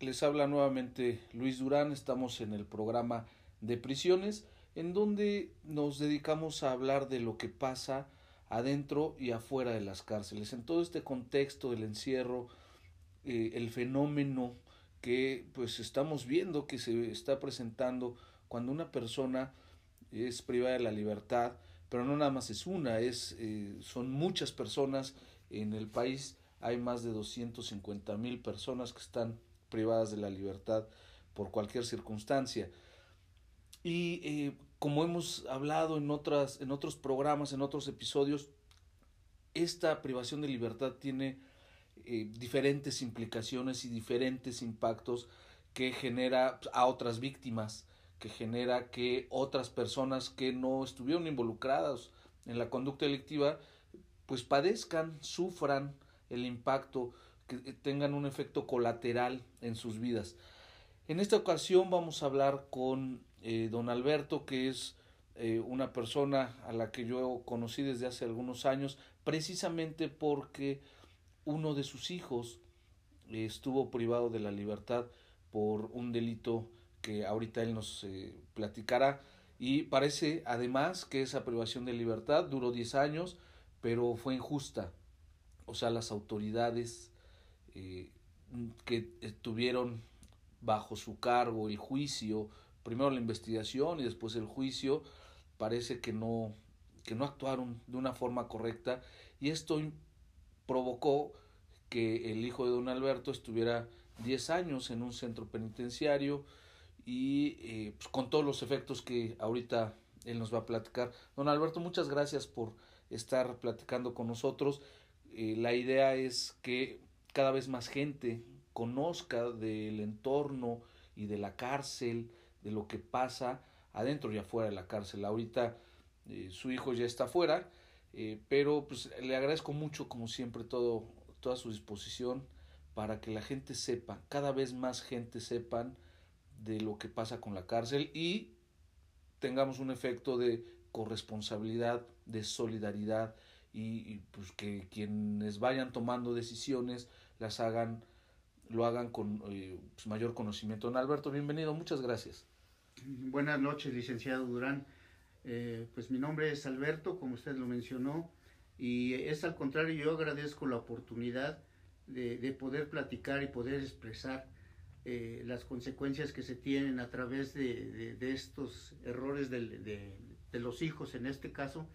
Les habla nuevamente Luis Durán, estamos en el programa de prisiones, en donde nos dedicamos a hablar de lo que pasa adentro y afuera de las cárceles. En todo este contexto del encierro, eh, el fenómeno que pues estamos viendo que se está presentando cuando una persona es privada de la libertad, pero no nada más es una, es, eh, son muchas personas en el país, hay más de 250 mil personas que están privadas de la libertad por cualquier circunstancia. Y eh, como hemos hablado en, otras, en otros programas, en otros episodios, esta privación de libertad tiene eh, diferentes implicaciones y diferentes impactos que genera a otras víctimas, que genera que otras personas que no estuvieron involucradas en la conducta delictiva, pues padezcan, sufran el impacto, que tengan un efecto colateral en sus vidas. En esta ocasión vamos a hablar con eh, don Alberto, que es eh, una persona a la que yo conocí desde hace algunos años, precisamente porque uno de sus hijos eh, estuvo privado de la libertad por un delito que ahorita él nos platicará y parece además que esa privación de libertad duró 10 años, pero fue injusta. O sea, las autoridades que tuvieron bajo su cargo el juicio primero la investigación y después el juicio, parece que no, que no actuaron de una forma correcta y esto provocó que el hijo de don Alberto estuviera 10 años en un centro penitenciario y eh, pues, con todos los efectos que ahorita él nos va a platicar. Don Alberto, muchas gracias por estar platicando con nosotros. Eh, la idea es que cada vez más gente conozca del entorno y de la cárcel, de lo que pasa adentro y afuera de la cárcel. Ahorita eh, su hijo ya está afuera, eh, pero pues le agradezco mucho, como siempre, todo, toda su disposición para que la gente sepa, cada vez más gente sepan de lo que pasa con la cárcel y tengamos un efecto de corresponsabilidad, de solidaridad y, pues que quienes vayan tomando decisiones las hagan lo hagan con eh, pues, mayor conocimiento. Don Alberto, bienvenido, muchas gracias. Buenas noches, licenciado Durán. Eh, pues mi nombre es Alberto, como usted lo mencionó, y es al contrario, yo agradezco la oportunidad de, poder platicar y poder expresar eh, las consecuencias que se tienen a través de, estos errores de, los hijos en este caso,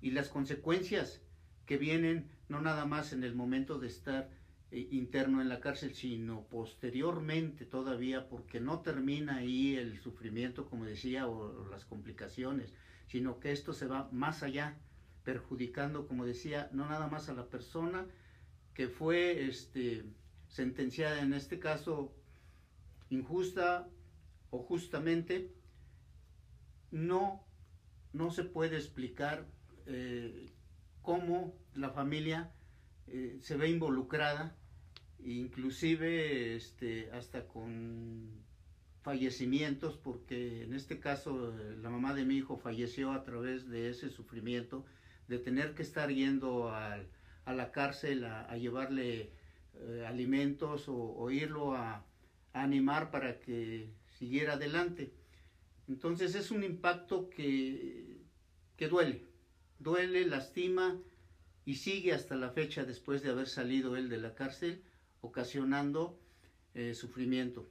y las consecuencias que vienen no nada más en el momento de estar interno en la cárcel, sino posteriormente todavía, porque no termina ahí el sufrimiento, como decía, o, las complicaciones, sino que esto se va más allá, perjudicando, como decía, no nada más a la persona que fue este, sentenciada, en este caso, injusta o justamente, no, no se puede explicar eh, cómo la familia eh, se ve involucrada inclusive este, hasta con fallecimientos, porque en este caso la mamá de mi hijo falleció a través de ese sufrimiento, de tener que estar yendo a, la cárcel a, llevarle eh, alimentos o, irlo a, animar para que siguiera adelante. Entonces es un impacto que, que duele, duele, lastima y sigue hasta la fecha después de haber salido él de la cárcel ocasionando eh, sufrimiento.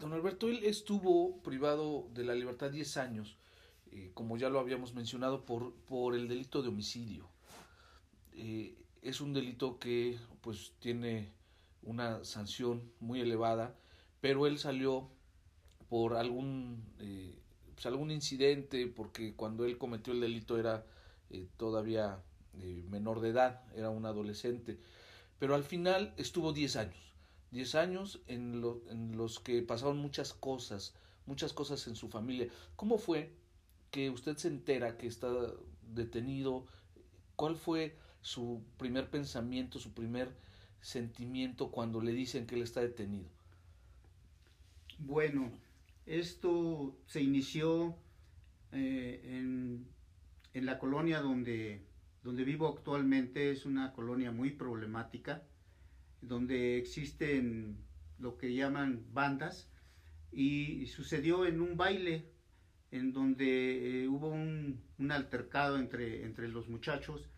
Don Alberto, él estuvo privado de la libertad 10 años, eh, como ya lo habíamos mencionado, por, por el delito de homicidio. Eh, es un delito que pues tiene una sanción muy elevada, pero él salió por algún, pues, algún incidente, porque cuando él cometió el delito era todavía menor de edad, era un adolescente pero al final estuvo 10 años. 10 años en, en los que pasaron muchas cosas, muchas cosas en su familia. ¿Cómo fue que usted se entera que está detenido? ¿Cuál fue su primer pensamiento, su primer sentimiento cuando le dicen que él está detenido? Bueno, esto se inició eh, en, en, la colonia donde, donde vivo actualmente, es una colonia muy problemática, donde existen lo que llaman bandas, y sucedió en un baile en donde eh, hubo un, altercado entre, entre los muchachos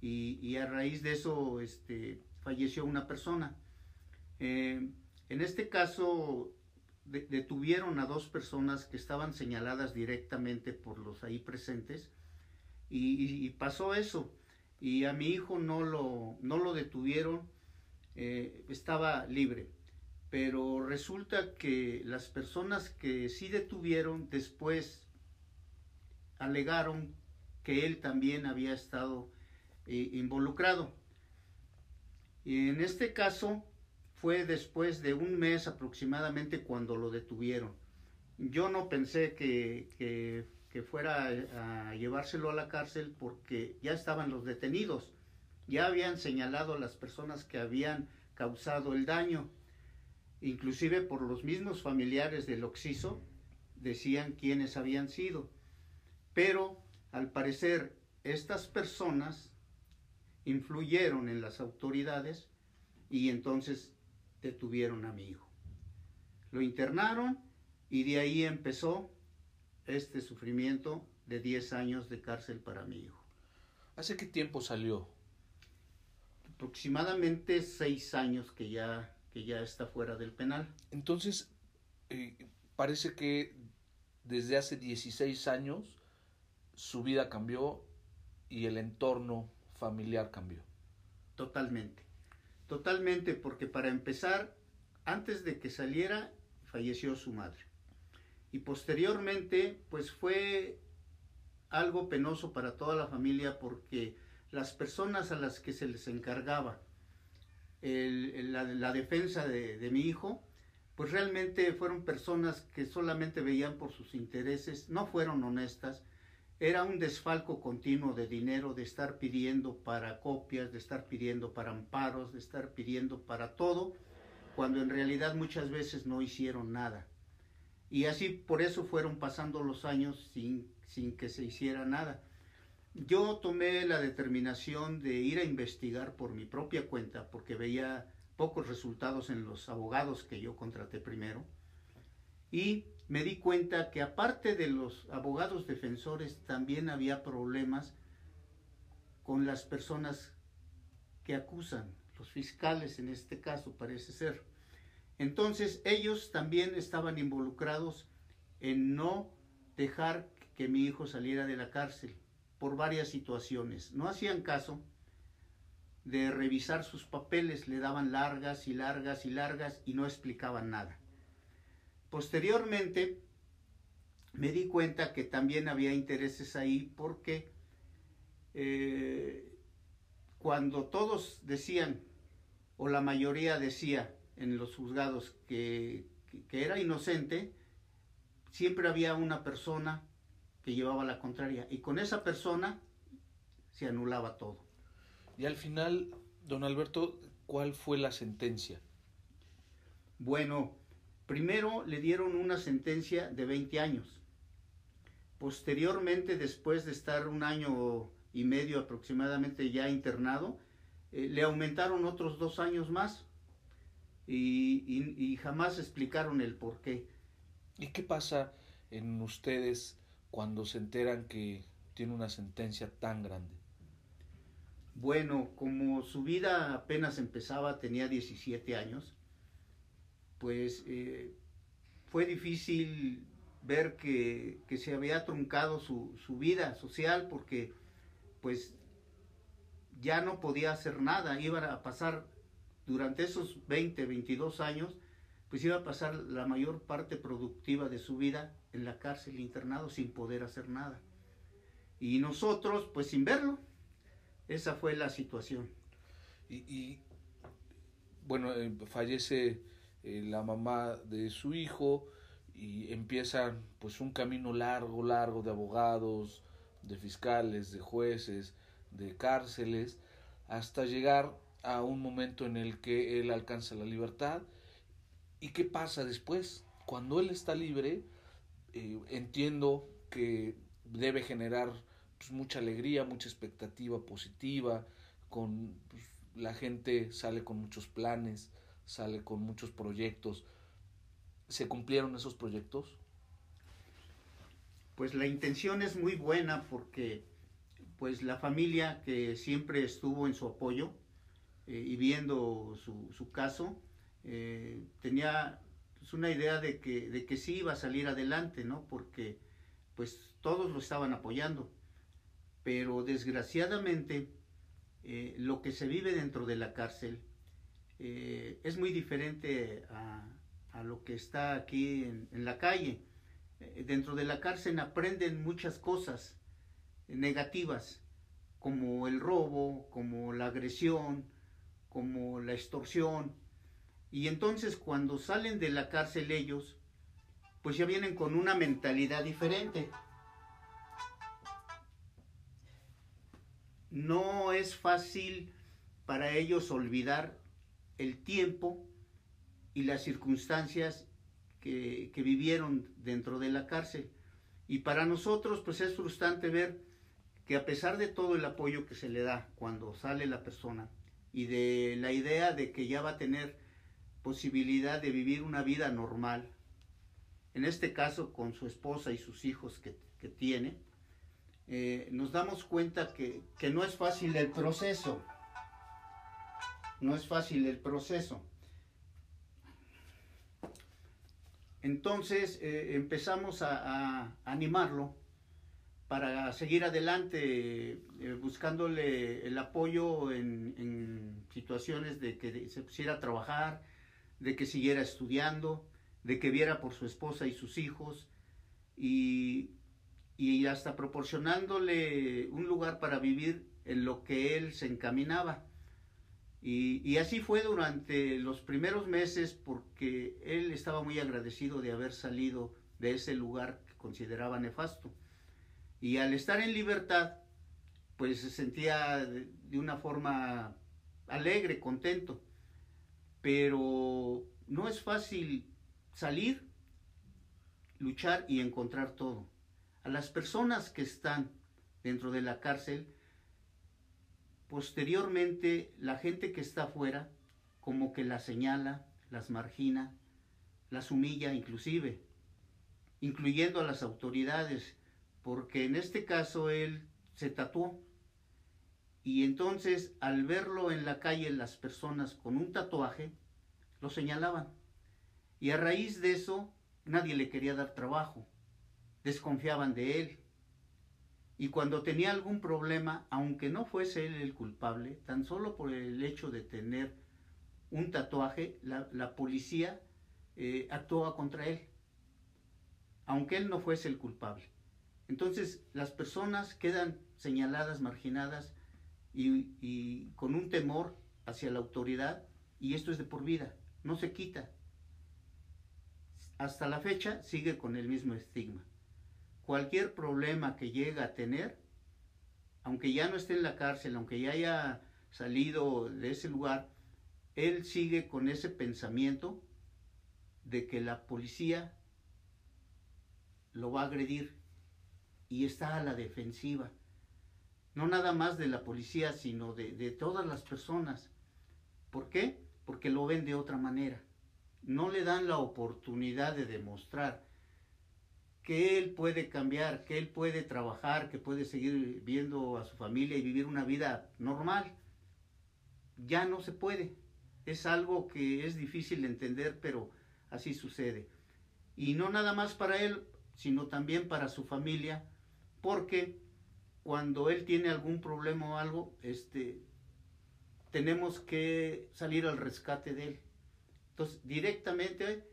y, y, a raíz de eso este, falleció una persona. Eh, en este caso detuvieron a dos personas que estaban señaladas directamente por los ahí presentes y, pasó eso. Y a mi hijo no lo, no lo detuvieron, eh, estaba libre. Pero resulta que las personas que sí detuvieron después alegaron que él también había estado eh, involucrado. Y en este caso, fue después de un mes aproximadamente cuando lo detuvieron. Yo no pensé que, que, fuera a llevárselo a la cárcel porque ya estaban los detenidos, ya habían señalado a las personas que habían causado el daño, inclusive por los mismos familiares del Oxiso decían quiénes habían sido. Pero al parecer estas personas influyeron en las autoridades y entonces detuvieron a mi hijo. Lo internaron y de ahí empezó este sufrimiento de 10 años de cárcel para mi hijo. ¿Hace qué tiempo salió? Aproximadamente seis años que ya, que ya está fuera del penal. Entonces, eh, parece que desde hace 16 años su vida cambió y el entorno familiar cambió. Totalmente. Totalmente, porque para empezar, antes de que saliera, falleció su madre. Y posteriormente, pues fue algo penoso para toda la familia porque las personas a las que se les encargaba la, defensa de, de mi hijo, pues realmente fueron personas que solamente veían por sus intereses, no fueron honestas, era un desfalco continuo de dinero, de estar pidiendo para copias, de estar pidiendo para amparos, de estar pidiendo para todo, cuando en realidad muchas veces no hicieron nada. Y así por eso fueron pasando los años sin, sin que se hiciera nada. Yo tomé la determinación de ir a investigar por mi propia cuenta, porque veía pocos resultados en los abogados que yo contraté primero, y me di cuenta que aparte de los abogados defensores también había problemas con las personas que acusan, los fiscales en este caso parece ser. Entonces ellos también estaban involucrados en no dejar que mi hijo saliera de la cárcel por varias situaciones. No hacían caso de revisar sus papeles, le daban largas y largas y largas y no explicaban nada. Posteriormente me di cuenta que también había intereses ahí porque eh, cuando todos decían, o la mayoría decía en los juzgados que, que era inocente, siempre había una persona que llevaba la contraria y con esa persona se anulaba todo. Y al final, don Alberto, ¿cuál fue la sentencia? Bueno, Primero le dieron una sentencia de 20 años. Posteriormente, después de estar un año y medio aproximadamente ya internado, eh, le aumentaron otros dos años más y, jamás explicaron el por qué. ¿Y qué pasa en ustedes cuando se enteran que tiene una sentencia tan grande? Bueno, como su vida apenas empezaba, tenía 17 años, pues eh, fue difícil ver que, se había truncado su, vida social porque pues ya no podía hacer nada, iba a pasar durante esos 20, 22 años, pues iba a pasar la mayor parte productiva de su vida en la cárcel internado sin poder hacer nada. Y nosotros, pues sin verlo, esa fue la situación. Y, bueno, eh, fallece eh, la mamá de su hijo y empieza pues un camino largo, largo de abogados, de fiscales, de jueces, de cárceles, hasta llegar a un momento en el que él alcanza la libertad. ¿Y qué pasa después? Cuando él está libre, eh, entiendo que debe generar pues, mucha alegría, mucha expectativa positiva, con pues, la gente sale con muchos planes, sale con muchos proyectos. ¿Se cumplieron esos proyectos? Pues la intención es muy buena porque pues la familia que siempre estuvo en su apoyo eh, y viendo su, su caso, eh, tenía pues, una idea de que, de que sí iba a salir adelante, ¿no? Porque pues todos lo estaban apoyando. Pero desgraciadamente eh, lo que se vive dentro de la cárcel es muy diferente a, a, lo que está aquí en, en la calle. Dentro de la cárcel aprenden muchas cosas negativas, como el robo, como la agresión, como la extorsión. Y entonces cuando salen de la cárcel ellos, pues ya vienen con una mentalidad diferente. No es fácil para ellos olvidar el tiempo y las circunstancias que, vivieron dentro de la cárcel. Y para nosotros pues es frustrante ver que a pesar de todo el apoyo que se le da cuando sale la persona y de la idea de que ya va a tener posibilidad de vivir una vida normal, en este caso con su esposa y sus hijos que, que tiene, eh, nos damos cuenta que, que no es fácil el proceso. No es fácil el proceso. Entonces eh, empezamos a, a, animarlo para seguir adelante, eh, buscándole el apoyo en, situaciones de que se pusiera a trabajar, de que siguiera estudiando, de que viera por su esposa y sus hijos y, y hasta proporcionándole un lugar para vivir en lo que él se encaminaba. Y, así fue durante los primeros meses porque él estaba muy agradecido de haber salido de ese lugar que consideraba nefasto. Y al estar en libertad, pues se sentía de, una forma alegre, contento. Pero no es fácil salir, luchar y encontrar todo. A las personas que están dentro de la cárcel, posteriormente la gente que está afuera como que las señala, las margina, las humilla inclusive, incluyendo a las autoridades, porque en este caso él se tatuó. Y entonces al verlo en la calle las personas con un tatuaje, lo señalaban. Y a raíz de eso, nadie le quería dar trabajo. Desconfiaban de él. Y cuando tenía algún problema, aunque no fuese él el culpable, tan solo por el hecho de tener un tatuaje, la, policía eh, actuaba contra él, aunque él no fuese el culpable. Entonces las personas quedan señaladas, marginadas y, con un temor hacia la autoridad y esto es de por vida, no se quita hasta la fecha sigue con el mismo estigma. Cualquier problema que llega a tener, aunque ya no esté en la cárcel, aunque ya haya salido de ese lugar, él sigue con ese pensamiento de que la policía lo va a agredir y está a la defensiva. No nada más de la policía, sino de, todas las personas. ¿Por qué? Porque lo ven de otra manera no le dan la oportunidad de demostrar que él puede cambiar, que él puede trabajar, que puede seguir viendo a su familia y vivir una vida normal. Ya no se puede. Es algo que es difícil de entender, pero así sucede. Y no nada más para él, sino también para su familia, porque cuando él tiene algún problema o algo, este, tenemos que salir al rescate de él entonces, directamente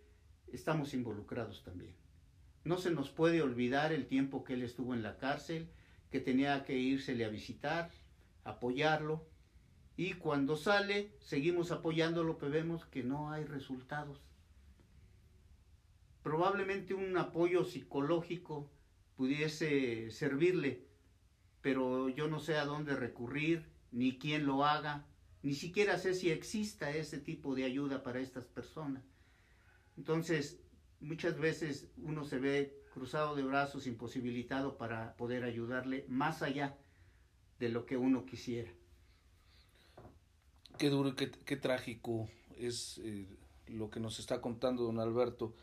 estamos involucrados también. No se nos puede olvidar el tiempo que él estuvo en la cárcel, que tenía que írsele a visitar, apoyarlo, y cuando sale seguimos apoyándolo, pero vemos que no hay resultados. Probablemente un apoyo psicológico pudiese servirle, pero yo no sé a dónde recurrir, ni quién lo haga, ni siquiera sé si exista ese tipo de ayuda para estas personas. Entonces, muchas veces uno se ve cruzado de brazos, imposibilitado para poder ayudarle más allá de lo que uno quisiera. Qué duro y qué, trágico es eh, lo que nos está contando don Alberto.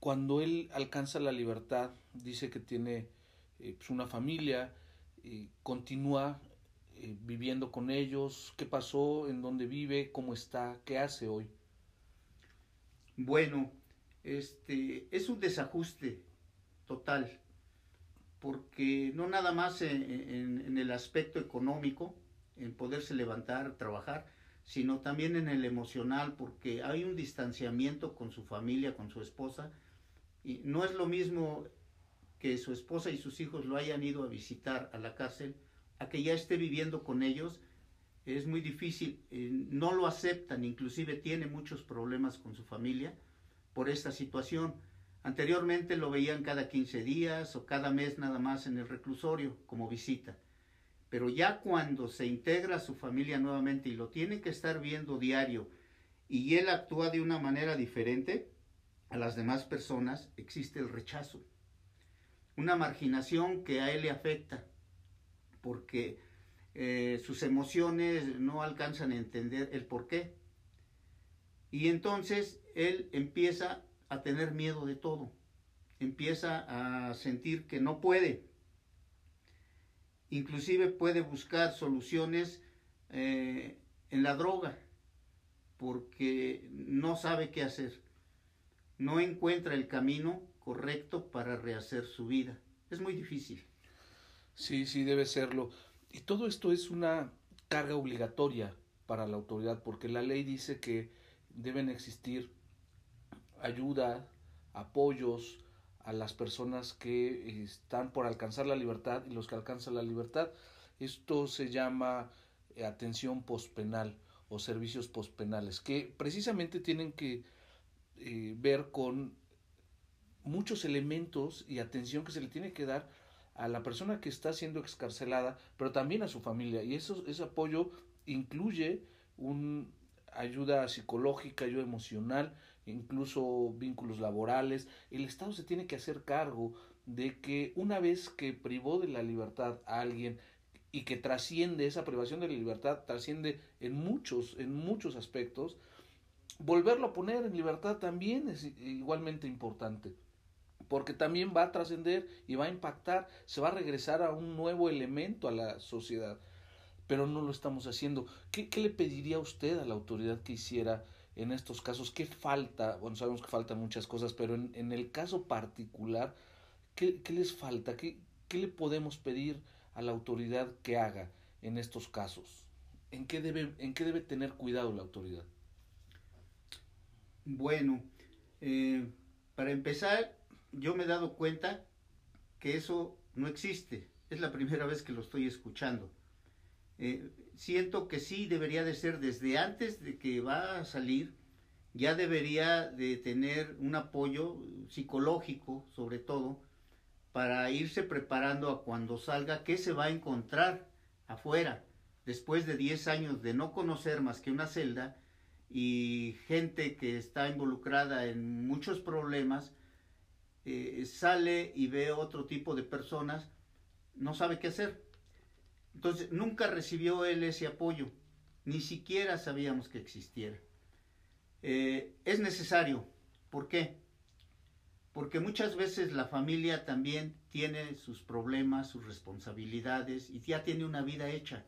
Cuando él alcanza la libertad, dice que tiene eh, pues, una familia, continúa eh, viviendo con ellos, qué pasó, en dónde vive, cómo está, qué hace hoy. Bueno, este es un desajuste total, porque no nada más en el aspecto económico, en poderse levantar, trabajar, sino también en el emocional, porque hay un distanciamiento con su familia, con su esposa, no es lo mismo que su esposa y sus hijos lo hayan ido a visitar a la cárcel, a que ya esté viviendo con ellos, es muy difícil, eh, no lo aceptan, inclusive tiene muchos problemas con su familia por esta situación. Anteriormente lo veían cada 15 días o cada mes nada más en el reclusorio como visita. Pero ya cuando se integra a su familia nuevamente y lo tiene que estar viendo diario y él actúa de una manera diferente a las demás personas, existe el rechazo. Una marginación que a él le afecta porque eh, sus emociones no alcanzan a entender el por qué. Y entonces él empieza a tener miedo de todo, empieza a sentir que no puede, inclusive puede buscar soluciones eh, en la droga, porque no sabe qué hacer, no encuentra el camino correcto para rehacer su vida. Es muy difícil. Sí, sí, debe serlo. Y todo esto es una carga obligatoria para la autoridad, porque la ley dice que deben existir ayuda, apoyos, a las personas que están por alcanzar la libertad y los que alcanzan la libertad. Esto se llama eh, atención pospenal o servicios pospenales, que precisamente tienen que eh, ver con muchos elementos y atención que se le tiene que dar a la persona que está siendo excarcelada, pero también a su familia. Y eso, ese apoyo incluye un ayuda psicológica, ayuda emocional, incluso vínculos laborales. El Estado se tiene que hacer cargo de que una vez que privó de la libertad a alguien y que trasciende esa privación de la libertad, trasciende en muchos, en muchos aspectos, volverlo a poner en libertad también es igualmente importante porque también va a trascender y va a impactar, se va a regresar a un nuevo elemento a la sociedad, pero no lo estamos haciendo. ¿Qué, le pediría usted a la autoridad que hiciera en estos casos? ¿Qué falta? Bueno, sabemos que faltan muchas cosas, pero en, el caso particular, ¿qué, les falta? ¿Qué, ¿Qué le podemos pedir a la autoridad que haga en estos casos? ¿En qué debe, en qué debe tener cuidado la autoridad? Bueno, eh, para empezar, yo me he dado cuenta que eso no existe. Es la primera vez que lo estoy escuchando. Eh, siento que sí debería de ser desde antes de que va a salir, ya debería de tener un apoyo psicológico, sobre todo, para irse preparando a cuando salga, qué se va a encontrar afuera, después de 10 años de no conocer más que una celda y gente que está involucrada en muchos problemas, eh, sale y ve otro tipo de personas, no sabe qué hacer entonces, nunca recibió él ese apoyo, ni siquiera sabíamos que existiera. Eh, es necesario, ¿por qué? Porque muchas veces la familia también tiene sus problemas, sus responsabilidades y ya tiene una vida hecha.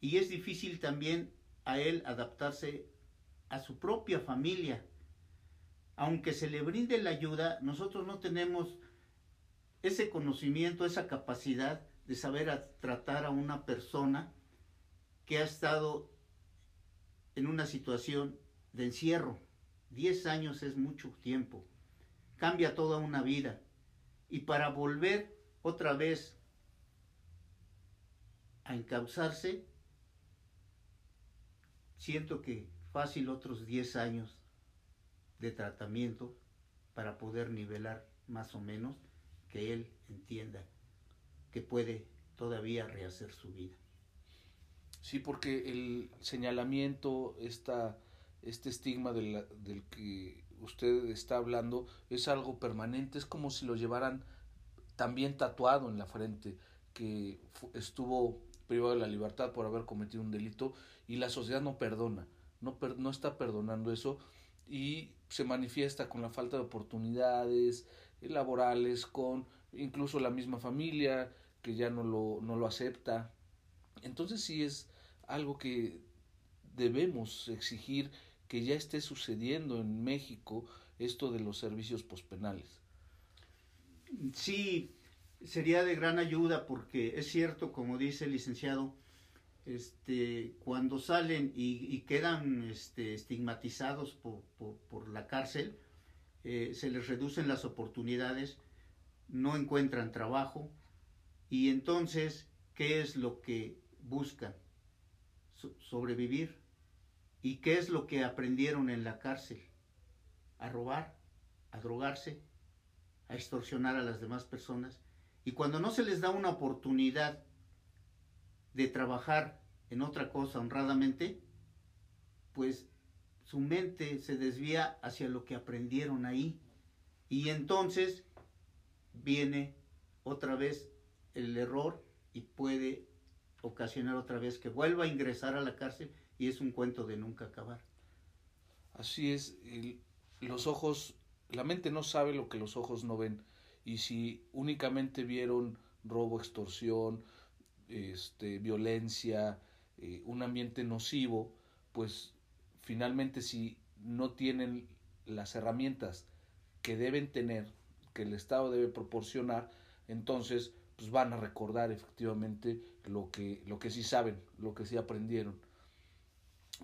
Y es difícil también a él adaptarse a su propia familia. Aunque se le brinde la ayuda, nosotros no tenemos ese conocimiento, esa capacidad de saber tratar a una persona que ha estado en una situación de encierro. Diez años es mucho tiempo. Cambia toda una vida. Y para volver otra vez a encauzarse, siento que fácil otros 10 años de tratamiento para poder nivelar más o menos que él entienda que puede todavía rehacer su vida. Sí, porque el señalamiento, esta, este estigma del, del que usted está hablando es algo permanente, es como si lo llevaran también tatuado en la frente, que estuvo privado de la libertad por haber cometido un delito y la sociedad no perdona, no, no está perdonando eso y se manifiesta con la falta de oportunidades laborales, con incluso la misma familia que ya no lo, no lo acepta. Entonces sí es algo que debemos exigir que ya esté sucediendo en México esto de los servicios pospenales. Sí, sería de gran ayuda porque es cierto, como dice el licenciado, este, cuando salen y, quedan este, estigmatizados por, la cárcel, eh, se les reducen las oportunidades, no encuentran trabajo y entonces, ¿qué es lo que buscan? sobrevivir. ¿Y qué es lo que aprendieron en la cárcel? A robar, a drogarse, a extorsionar a las demás personas. Y cuando no se les da una oportunidad de trabajar en otra cosa honradamente, pues su mente se desvía hacia lo que aprendieron ahí. Y entonces viene otra vez el error y puede ocasionar otra vez que vuelva a ingresar a la cárcel y es un cuento de nunca acabar. Así es, los ojos, la mente no sabe lo que los ojos no ven y si únicamente vieron robo, extorsión, este, violencia, eh, un ambiente nocivo, pues finalmente si no tienen las herramientas que deben tener, que el Estado debe proporcionar, entonces pues van a recordar efectivamente lo que, lo que sí saben, lo que sí aprendieron.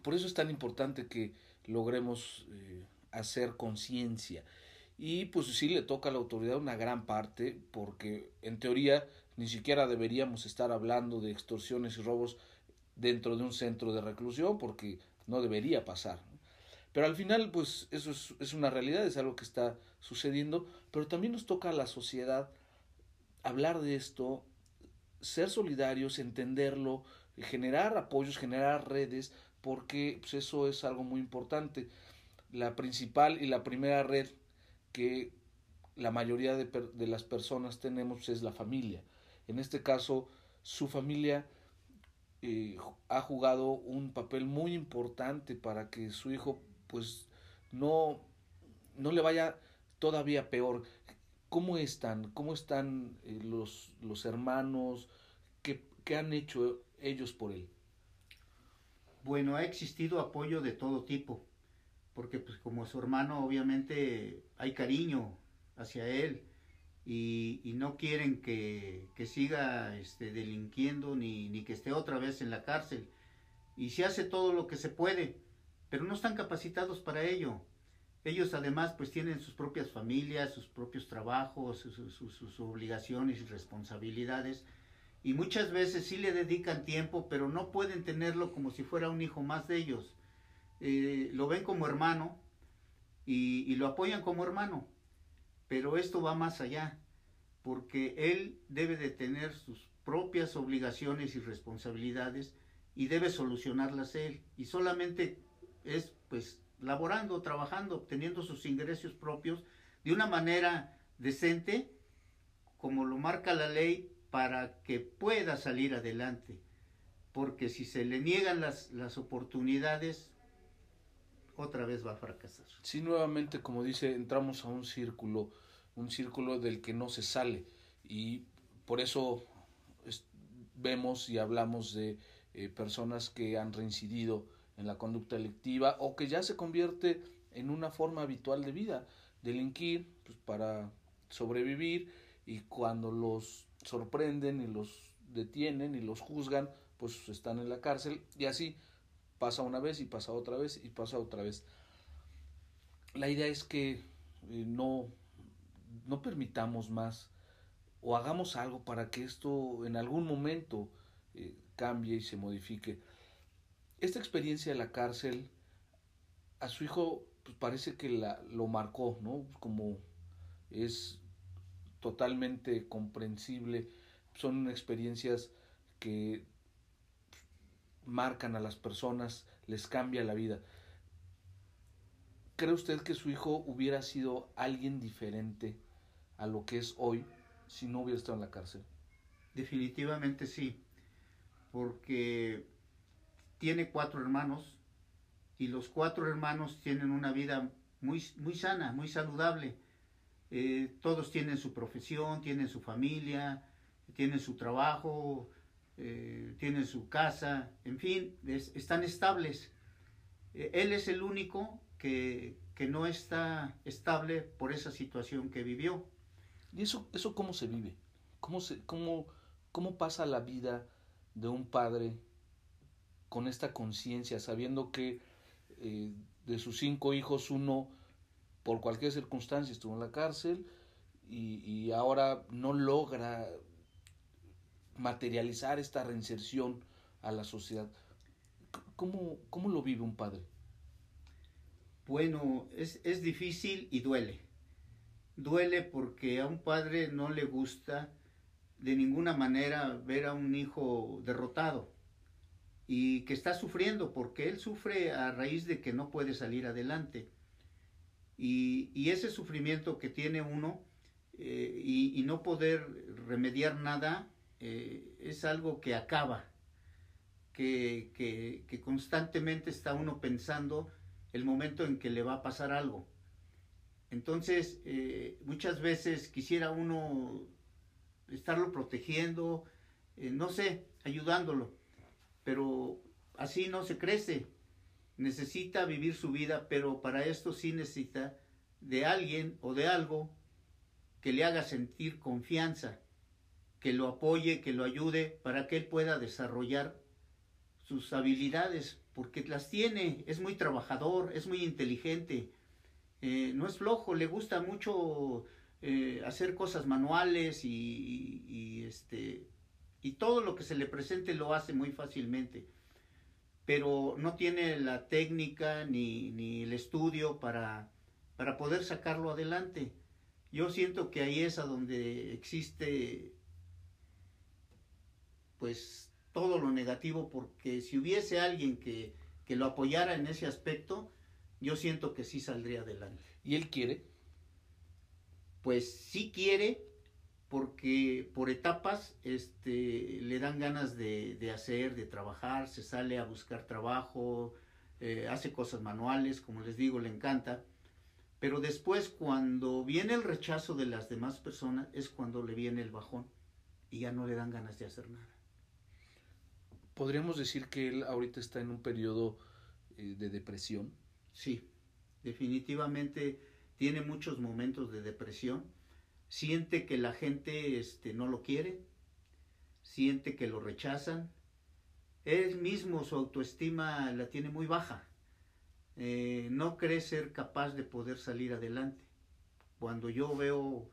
Por eso es tan importante que logremos eh, hacer conciencia. Y pues sí le toca a la autoridad una gran parte, porque en teoría ni siquiera deberíamos estar hablando de extorsiones y robos dentro de un centro de reclusión porque no debería pasar. Pero al final, pues eso es, una realidad, es algo que está sucediendo, pero también nos toca a la sociedad hablar de esto, ser solidarios, entenderlo, generar apoyos, generar redes, porque pues, eso es algo muy importante. La principal y la primera red que la mayoría de, de las personas tenemos es la familia. En este caso, su familia eh, ha jugado un papel muy importante para que su hijo pues no, no le vaya todavía peor. ¿Cómo están? ¿Cómo están eh, los, los hermanos? ¿Qué, ¿Qué han hecho ellos por él? Bueno, ha existido apoyo de todo tipo, porque pues como su hermano obviamente hay cariño hacia él, y, no quieren que, siga este, delinquiendo ni, ni, que esté otra vez en la cárcel. Y se hace todo lo que se puede, pero no están capacitados para ello. Ellos además pues tienen sus propias familias, sus propios trabajos, sus, obligaciones y responsabilidades. Y muchas veces sí le dedican tiempo, pero no pueden tenerlo como si fuera un hijo más de ellos. Eh, lo ven como hermano y lo apoyan como hermano pero esto va más allá, porque él debe de tener sus propias obligaciones y responsabilidades y debe solucionarlas él. Y solamente es pues laborando, trabajando, obteniendo sus ingresos propios de una manera decente, como lo marca la ley, para que pueda salir adelante. Porque si se le niegan las, las oportunidades, otra vez va a fracasar. Sí, nuevamente, como dice, entramos a un círculo, un círculo del que no se sale y por eso vemos y hablamos de eh, personas que han reincidido en la conducta delictiva o que ya se convierte en una forma habitual de vida, delinquir pues, para sobrevivir y cuando los sorprenden y los detienen y los juzgan, pues están en la cárcel y así pasa una vez y pasa otra vez y pasa otra vez. La idea es que eh, no, no permitamos más o hagamos algo para que esto en algún momento eh, cambie y se modifique. esta experiencia de la cárcel a su hijo pues, parece que la, lo marcó, ¿no? Como es totalmente comprensible, son experiencias que marcan a las personas, les cambia la vida. ¿Cree usted que su hijo hubiera sido alguien diferente a lo que es hoy si no hubiera estado en la cárcel? Definitivamente sí, porque tiene cuatro hermanos y los cuatro hermanos tienen una vida muy, muy sana, muy saludable. Eh, todos tienen su profesión, tienen su familia, tienen su trabajo, eh, tienen su casa, en fin, están estables. Eh, él es el único que, que, no está estable por esa situación que vivió. ¿Y eso, eso cómo se vive? ¿Cómo, se, cómo, cómo pasa la vida de un padre con esta conciencia, sabiendo que eh, de sus cinco hijos uno por cualquier circunstancia estuvo en la cárcel y, y ahora no logra materializar esta reinserción a la sociedad. ¿Cómo, cómo lo vive un padre? Bueno, es, es difícil y duele. Duele porque a un padre no le gusta de ninguna manera ver a un hijo derrotado y que está sufriendo porque él sufre a raíz de que no puede salir adelante. Y, y ese sufrimiento que tiene uno eh, y, y, no poder remediar nada eh, es algo que acaba, que, que, que, constantemente está uno pensando el momento en que le va a pasar algo. Entonces, eh, muchas veces quisiera uno estarlo protegiendo, eh, no sé, ayudándolo, pero así no se crece. Necesita vivir su vida, pero para esto sí necesita de alguien o de algo que le haga sentir confianza, que lo apoye, que lo ayude para que él pueda desarrollar sus habilidades, porque las tiene, es muy trabajador, es muy inteligente, eh, no es flojo, le gusta mucho eh, hacer cosas manuales y, y, este, y todo lo que se le presente lo hace muy fácilmente, pero no tiene la técnica ni, ni el estudio para, para poder sacarlo adelante. Yo siento que ahí es a donde existe pues todo lo negativo, porque si hubiese alguien que, que lo apoyara en ese aspecto, yo siento que sí saldría adelante. ¿Y él quiere? Pues sí quiere, porque por etapas este, le dan ganas de, de hacer, de trabajar, se sale a buscar trabajo, eh, hace cosas manuales, como les digo, le encanta. Pero después, cuando viene el rechazo de las demás personas, es cuando le viene el bajón y ya no le dan ganas de hacer nada podríamos decir que él ahorita está en un periodo eh, de depresión. Sí, definitivamente tiene muchos momentos de depresión. Siente que la gente este, no lo quiere, siente que lo rechazan. Él mismo su autoestima la tiene muy baja. Eh, no cree ser capaz de poder salir adelante. Cuando yo veo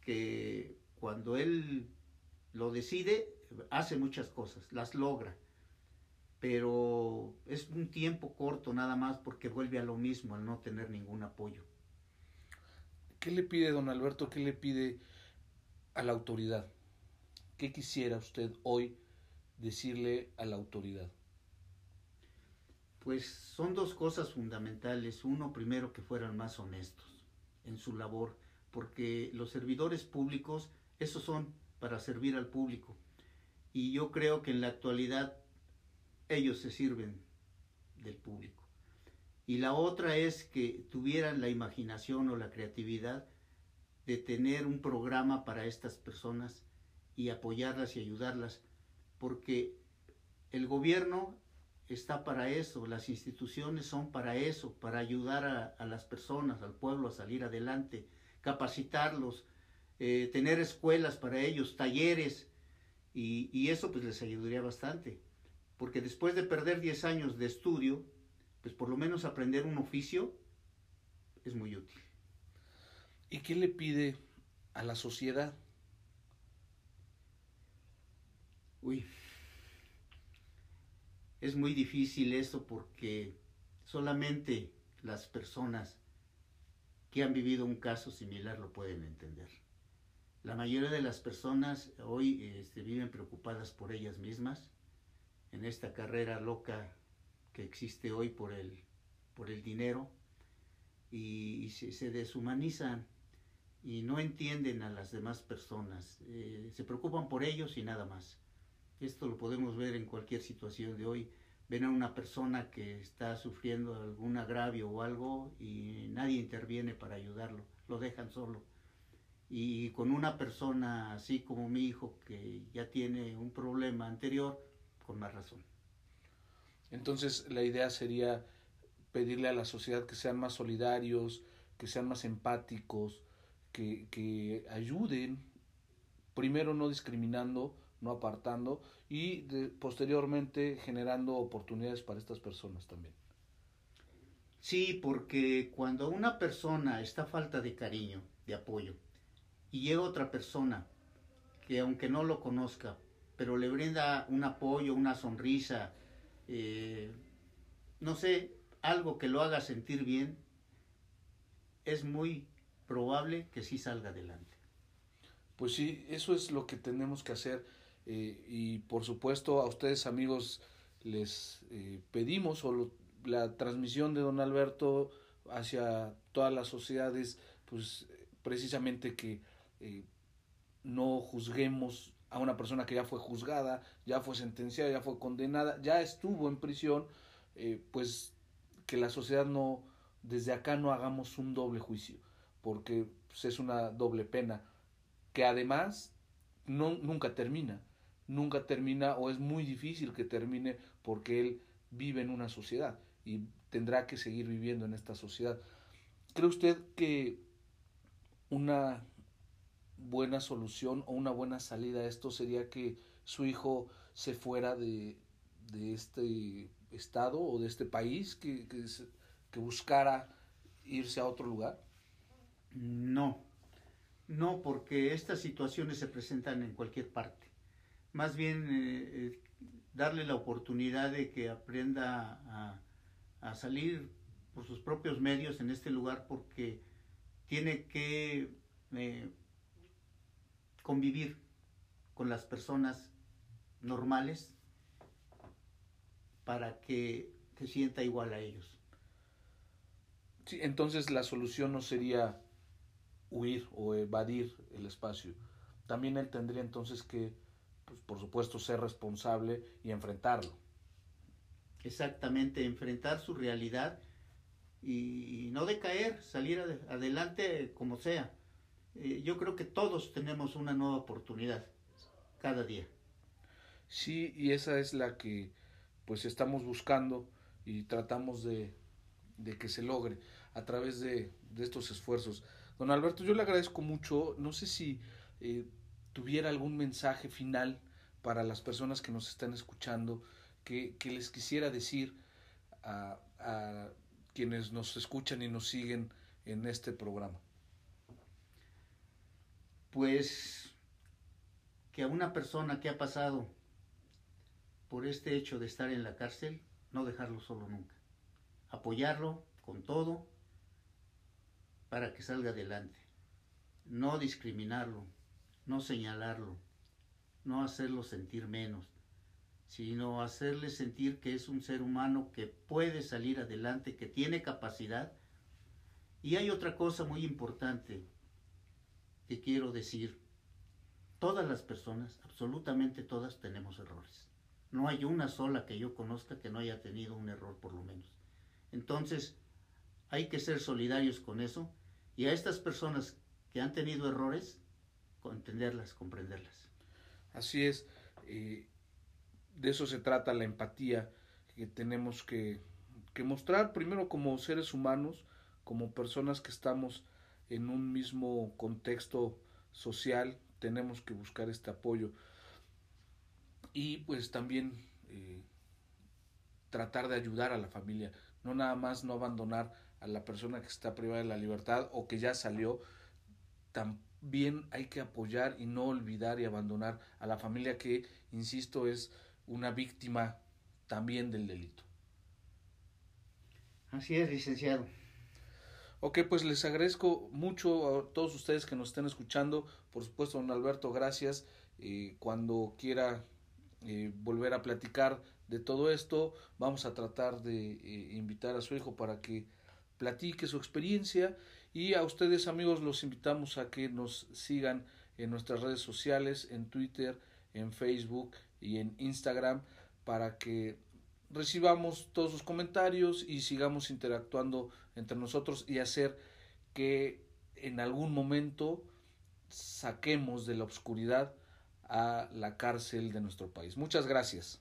que cuando él lo decide, hace muchas cosas, las logra, pero es un tiempo corto nada más porque vuelve a lo mismo al no tener ningún apoyo. ¿Qué le pide don Alberto? ¿Qué le pide a la autoridad? ¿Qué quisiera usted hoy decirle a la autoridad? Pues son dos cosas fundamentales. Uno, primero, que fueran más honestos en su labor, porque los servidores públicos, esos son para servir al público y yo creo que en la actualidad ellos se sirven del público. Y la otra es que tuvieran la imaginación o la creatividad de tener un programa para estas personas y apoyarlas y ayudarlas, porque el gobierno está para eso, las instituciones son para eso, para ayudar a, las personas, al pueblo a salir adelante, capacitarlos, eh, tener escuelas para ellos, talleres, y, y, eso pues les ayudaría bastante, porque después de perder 10 años de estudio, pues por lo menos aprender un oficio es muy útil. ¿Y qué le pide a la sociedad? Uy. es muy difícil esto porque solamente las personas que han vivido un caso similar lo pueden entender. La mayoría de las personas hoy este, viven preocupadas por ellas mismas en esta carrera loca que existe hoy por el, por el dinero y, se, deshumanizan y no entienden a las demás personas. Eh, se preocupan por ellos y nada más. Esto lo podemos ver en cualquier situación de hoy. Ven a una persona que está sufriendo algún agravio o algo y nadie interviene para ayudarlo, lo dejan solo. Y con una persona así como mi hijo que ya tiene un problema anterior, con más razón. Entonces la idea sería pedirle a la sociedad que sean más solidarios, que sean más empáticos, que, que ayuden, primero no discriminando, no apartando y posteriormente generando oportunidades para estas personas también. Sí, porque cuando una persona está falta de cariño, de apoyo, y llega otra persona que aunque no lo conozca, pero le brinda un apoyo, una sonrisa, eh, no sé, algo que lo haga sentir bien, es muy probable que sí salga adelante. Pues sí, eso es lo que tenemos que hacer eh, y por supuesto a ustedes amigos les eh, pedimos o la transmisión de don Alberto hacia todas las sociedades pues precisamente que eh, no juzguemos a una persona que ya fue juzgada, ya fue sentenciada, ya fue condenada, ya estuvo en prisión, pues que la sociedad no, desde acá no hagamos un doble juicio, porque pues, es una doble pena, que además no, nunca termina nunca termina o es muy difícil que termine porque él vive en una sociedad y tendrá que seguir viviendo en esta sociedad. ¿Cree usted que una buena solución o una buena salida a esto sería que su hijo se fuera de, de este estado o de este país, que, que, que buscara irse a otro lugar? No, no, porque estas situaciones se presentan en cualquier parte más bien eh, eh, darle la oportunidad de que aprenda a, salir por sus propios medios en este lugar porque tiene que eh, convivir con las personas normales para que se sienta igual a ellos. Sí, entonces la solución no sería huir o evadir el espacio. También él tendría entonces que pues, por supuesto, ser responsable y enfrentarlo. Exactamente, enfrentar su realidad y, no decaer, salir adelante como sea. Eh, yo creo que todos tenemos una nueva oportunidad cada día. Sí, y esa es la que pues estamos buscando y tratamos de, de que se logre a través de, de, estos esfuerzos. Don Alberto, yo le agradezco mucho. No sé si eh, tuviera algún mensaje final para las personas que nos están escuchando, que, les quisiera decir a, a quienes nos escuchan y nos siguen en este programa. Pues que a una persona que ha pasado por este hecho de estar en la cárcel, no dejarlo solo nunca. Apoyarlo con todo para que salga adelante. No discriminarlo, no señalarlo, no hacerlo sentir menos, sino hacerle sentir que es un ser humano que puede salir adelante, que tiene capacidad. Y hay otra cosa muy importante que quiero decir. Todas las personas, absolutamente todas, tenemos errores. No hay una sola que yo conozca que no haya tenido un error por lo menos. Entonces, hay que ser solidarios con eso y a estas personas que han tenido errores, entenderlas, comprenderlas. Así es, eh, de eso se trata la empatía que tenemos que, que mostrar primero como seres humanos, como personas que estamos en un mismo contexto social, tenemos que buscar este apoyo. Y pues también eh, tratar de ayudar a la familia, no nada más no abandonar a la persona que está privada de la libertad o que ya salió, tampoco bien hay que apoyar y no olvidar y abandonar a la familia que, insisto, es una víctima también del delito. Así es, licenciado. Ok, pues les agradezco mucho a todos ustedes que nos estén escuchando. Por supuesto, don Alberto, gracias. Eh, cuando quiera eh, volver a platicar de todo esto, vamos a tratar de eh, invitar a su hijo para que platique su experiencia y a ustedes amigos los invitamos a que nos sigan en nuestras redes sociales, en Twitter, en Facebook y en Instagram para que recibamos todos sus comentarios y sigamos interactuando entre nosotros y hacer que en algún momento saquemos de la oscuridad a la cárcel de nuestro país. Muchas gracias.